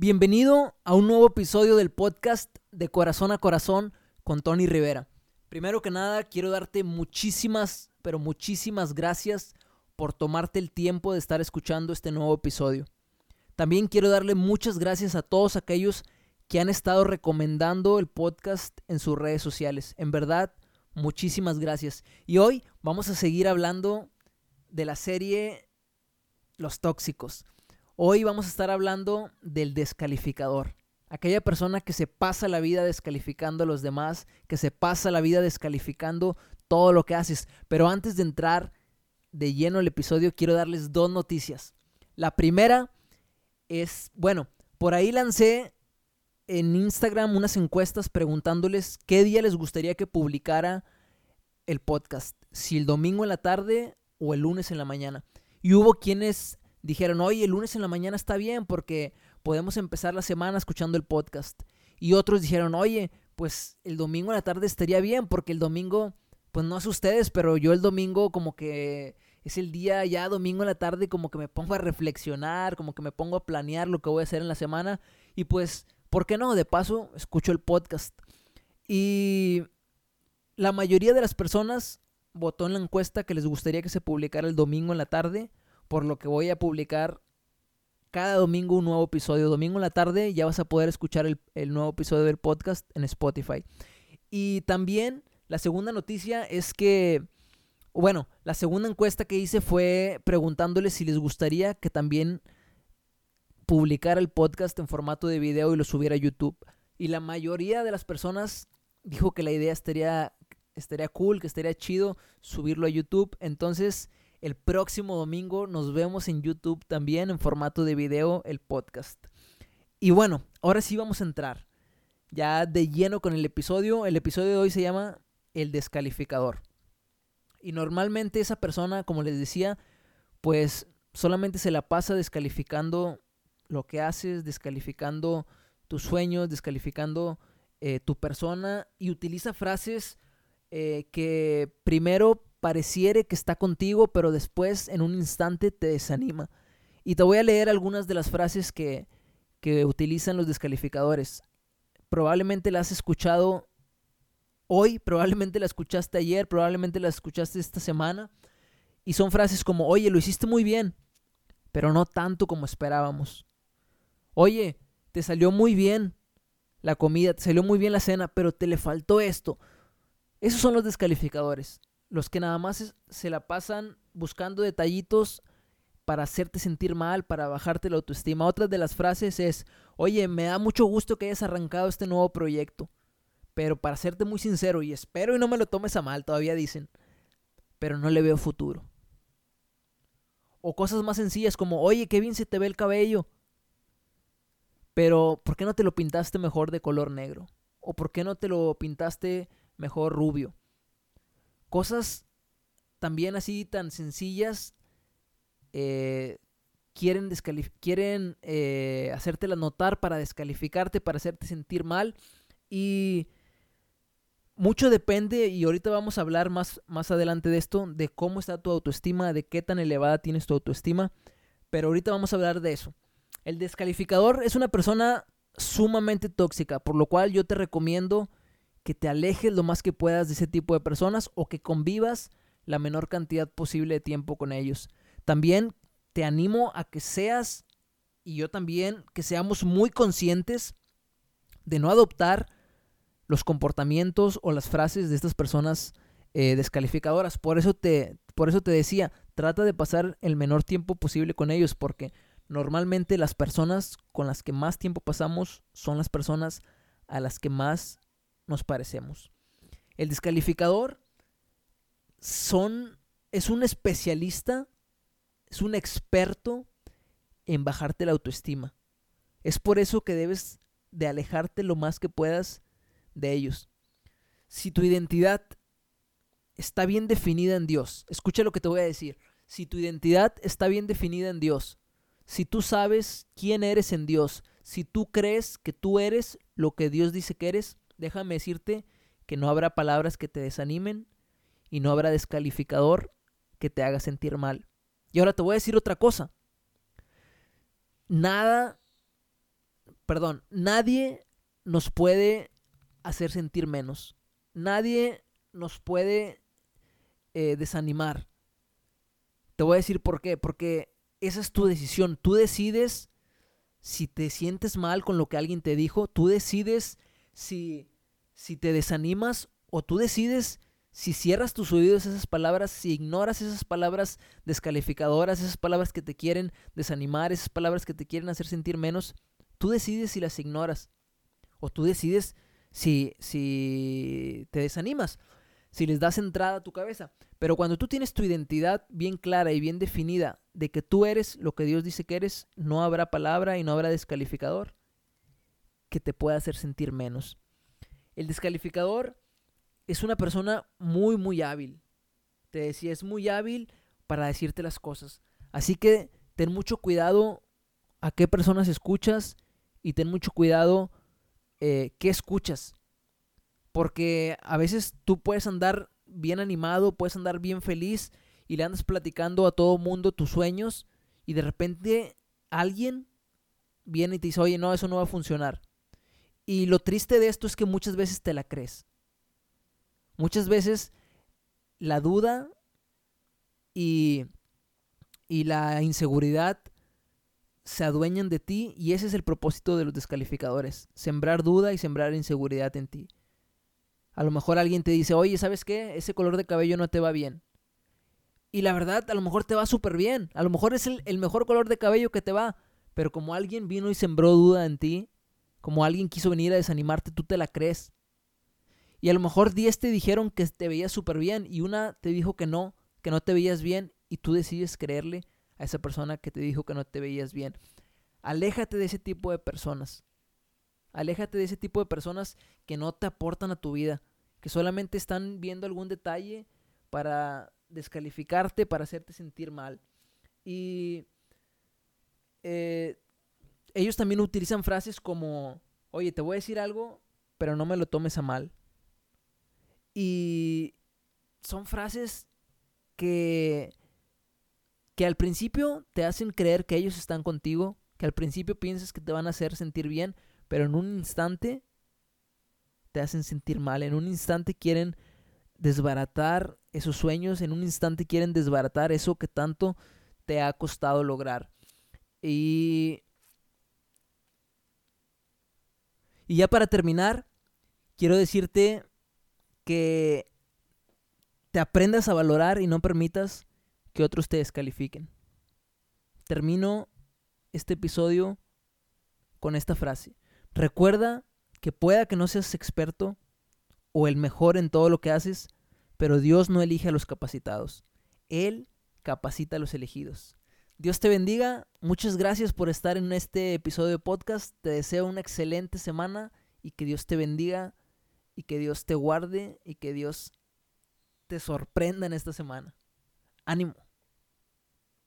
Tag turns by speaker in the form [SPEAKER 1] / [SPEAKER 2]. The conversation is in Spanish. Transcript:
[SPEAKER 1] Bienvenido a un nuevo episodio del podcast de Corazón a Corazón con Tony Rivera. Primero que nada, quiero darte muchísimas, pero muchísimas gracias por tomarte el tiempo de estar escuchando este nuevo episodio. También quiero darle muchas gracias a todos aquellos que han estado recomendando el podcast en sus redes sociales. En verdad, muchísimas gracias. Y hoy vamos a seguir hablando de la serie Los Tóxicos. Hoy vamos a estar hablando del descalificador. Aquella persona que se pasa la vida descalificando a los demás, que se pasa la vida descalificando todo lo que haces. Pero antes de entrar de lleno al episodio, quiero darles dos noticias. La primera es, bueno, por ahí lancé en Instagram unas encuestas preguntándoles qué día les gustaría que publicara el podcast, si el domingo en la tarde o el lunes en la mañana. Y hubo quienes dijeron, oye, el lunes en la mañana está bien porque podemos empezar la semana escuchando el podcast. Y otros dijeron, oye, pues el domingo en la tarde estaría bien porque el domingo, pues no sé ustedes, pero yo el domingo como que es el día ya domingo en la tarde como que me pongo a reflexionar, como que me pongo a planear lo que voy a hacer en la semana y pues, ¿por qué no? De paso, escucho el podcast. Y la mayoría de las personas votó en la encuesta que les gustaría que se publicara el domingo en la tarde por lo que voy a publicar cada domingo un nuevo episodio. Domingo en la tarde ya vas a poder escuchar el, nuevo episodio del podcast en Spotify. Y también la segunda noticia es que, bueno, la segunda encuesta que hice fue preguntándoles si les gustaría que también publicara el podcast en formato de video y lo subiera a YouTube. Y la mayoría de las personas dijo que la idea estaría, estaría cool, que estaría chido subirlo a YouTube. Entonces, el próximo domingo nos vemos en YouTube también en formato de video el podcast. Y bueno, ahora sí vamos a entrar ya de lleno con el episodio. El episodio de hoy se llama El descalificador. Y normalmente esa persona, como les decía, pues solamente se la pasa descalificando lo que haces, descalificando tus sueños, descalificando eh, tu persona y utiliza frases eh, que primero pareciere que está contigo, pero después en un instante te desanima. Y te voy a leer algunas de las frases que, que utilizan los descalificadores. Probablemente las has escuchado hoy, probablemente la escuchaste ayer, probablemente la escuchaste esta semana. Y son frases como, oye, lo hiciste muy bien, pero no tanto como esperábamos. Oye, te salió muy bien la comida, te salió muy bien la cena, pero te le faltó esto. Esos son los descalificadores los que nada más se la pasan buscando detallitos para hacerte sentir mal, para bajarte la autoestima. Otra de las frases es, oye, me da mucho gusto que hayas arrancado este nuevo proyecto, pero para serte muy sincero, y espero y no me lo tomes a mal, todavía dicen, pero no le veo futuro. O cosas más sencillas como, oye, qué bien se te ve el cabello, pero ¿por qué no te lo pintaste mejor de color negro? ¿O por qué no te lo pintaste mejor rubio? Cosas también así tan sencillas eh, quieren, quieren eh, hacértela notar para descalificarte, para hacerte sentir mal. Y mucho depende, y ahorita vamos a hablar más, más adelante de esto, de cómo está tu autoestima, de qué tan elevada tienes tu autoestima. Pero ahorita vamos a hablar de eso. El descalificador es una persona sumamente tóxica, por lo cual yo te recomiendo que te alejes lo más que puedas de ese tipo de personas o que convivas la menor cantidad posible de tiempo con ellos. También te animo a que seas, y yo también, que seamos muy conscientes de no adoptar los comportamientos o las frases de estas personas eh, descalificadoras. Por eso, te, por eso te decía, trata de pasar el menor tiempo posible con ellos, porque normalmente las personas con las que más tiempo pasamos son las personas a las que más nos parecemos. El descalificador son, es un especialista, es un experto en bajarte la autoestima. Es por eso que debes de alejarte lo más que puedas de ellos. Si tu identidad está bien definida en Dios, escucha lo que te voy a decir. Si tu identidad está bien definida en Dios, si tú sabes quién eres en Dios, si tú crees que tú eres lo que Dios dice que eres, déjame decirte que no habrá palabras que te desanimen y no habrá descalificador que te haga sentir mal. Y ahora te voy a decir otra cosa. Nada perdón, nadie nos puede hacer sentir menos. Nadie nos puede eh, desanimar. Te voy a decir por qué. Porque esa es tu decisión. Tú decides si te sientes mal con lo que alguien te dijo. Tú decides si, si te desanimas o tú decides si cierras tus oídos esas palabras, si ignoras esas palabras descalificadoras, esas palabras que te quieren desanimar, esas palabras que te quieren hacer sentir menos, tú decides si las ignoras. O tú decides si, si te desanimas, si les das entrada a tu cabeza. Pero cuando tú tienes tu identidad bien clara y bien definida de que tú eres lo que Dios dice que eres, no habrá palabra y no habrá descalificador que te pueda hacer sentir menos. El descalificador es una persona muy, muy hábil. Te decía, es muy hábil para decirte las cosas. Así que ten mucho cuidado a qué personas escuchas y ten mucho cuidado eh, qué escuchas. Porque a veces tú puedes andar bien animado, puedes andar bien feliz y le andas platicando a todo mundo tus sueños y de repente alguien viene y te dice, oye, no, eso no va a funcionar. Y lo triste de esto es que muchas veces te la crees. Muchas veces la duda y, y la inseguridad se adueñan de ti y ese es el propósito de los descalificadores, sembrar duda y sembrar inseguridad en ti. A lo mejor alguien te dice, oye, ¿sabes qué? Ese color de cabello no te va bien. Y la verdad, a lo mejor te va súper bien. A lo mejor es el, el, mejor color de cabello que te va. Pero como alguien vino y sembró duda en ti, como alguien quiso venir a desanimarte, tú te la crees. Y a lo mejor 10 te dijeron que te veías súper bien y una te dijo que no, que no te veías bien y tú decides creerle a esa persona que te dijo que no te veías bien. Aléjate de ese tipo de personas. Aléjate de ese tipo de personas que no te aportan a tu vida, que solamente están viendo algún detalle para descalificarte, para hacerte sentir mal. Y eh, ellos también utilizan frases como, oye, te voy a decir algo, pero no me lo tomes a mal. Y son frases que, que al principio te hacen creer que ellos están contigo, que al principio piensas que te van a hacer sentir bien, pero en un instante te hacen sentir mal, en un instante quieren desbaratar esos sueños, en un instante quieren desbaratar eso que tanto te ha costado lograr. Y, y ya para terminar, quiero decirte que te aprendas a valorar y no permitas que otros te descalifiquen. Termino este episodio con esta frase. Recuerda que pueda que no seas experto o el mejor en todo lo que haces, pero Dios no elige a los capacitados. Él capacita a los elegidos. Dios te bendiga. Muchas gracias por estar en este episodio de podcast. Te deseo una excelente semana y que Dios te bendiga y que Dios te guarde y que Dios te sorprenda en esta semana. Ánimo.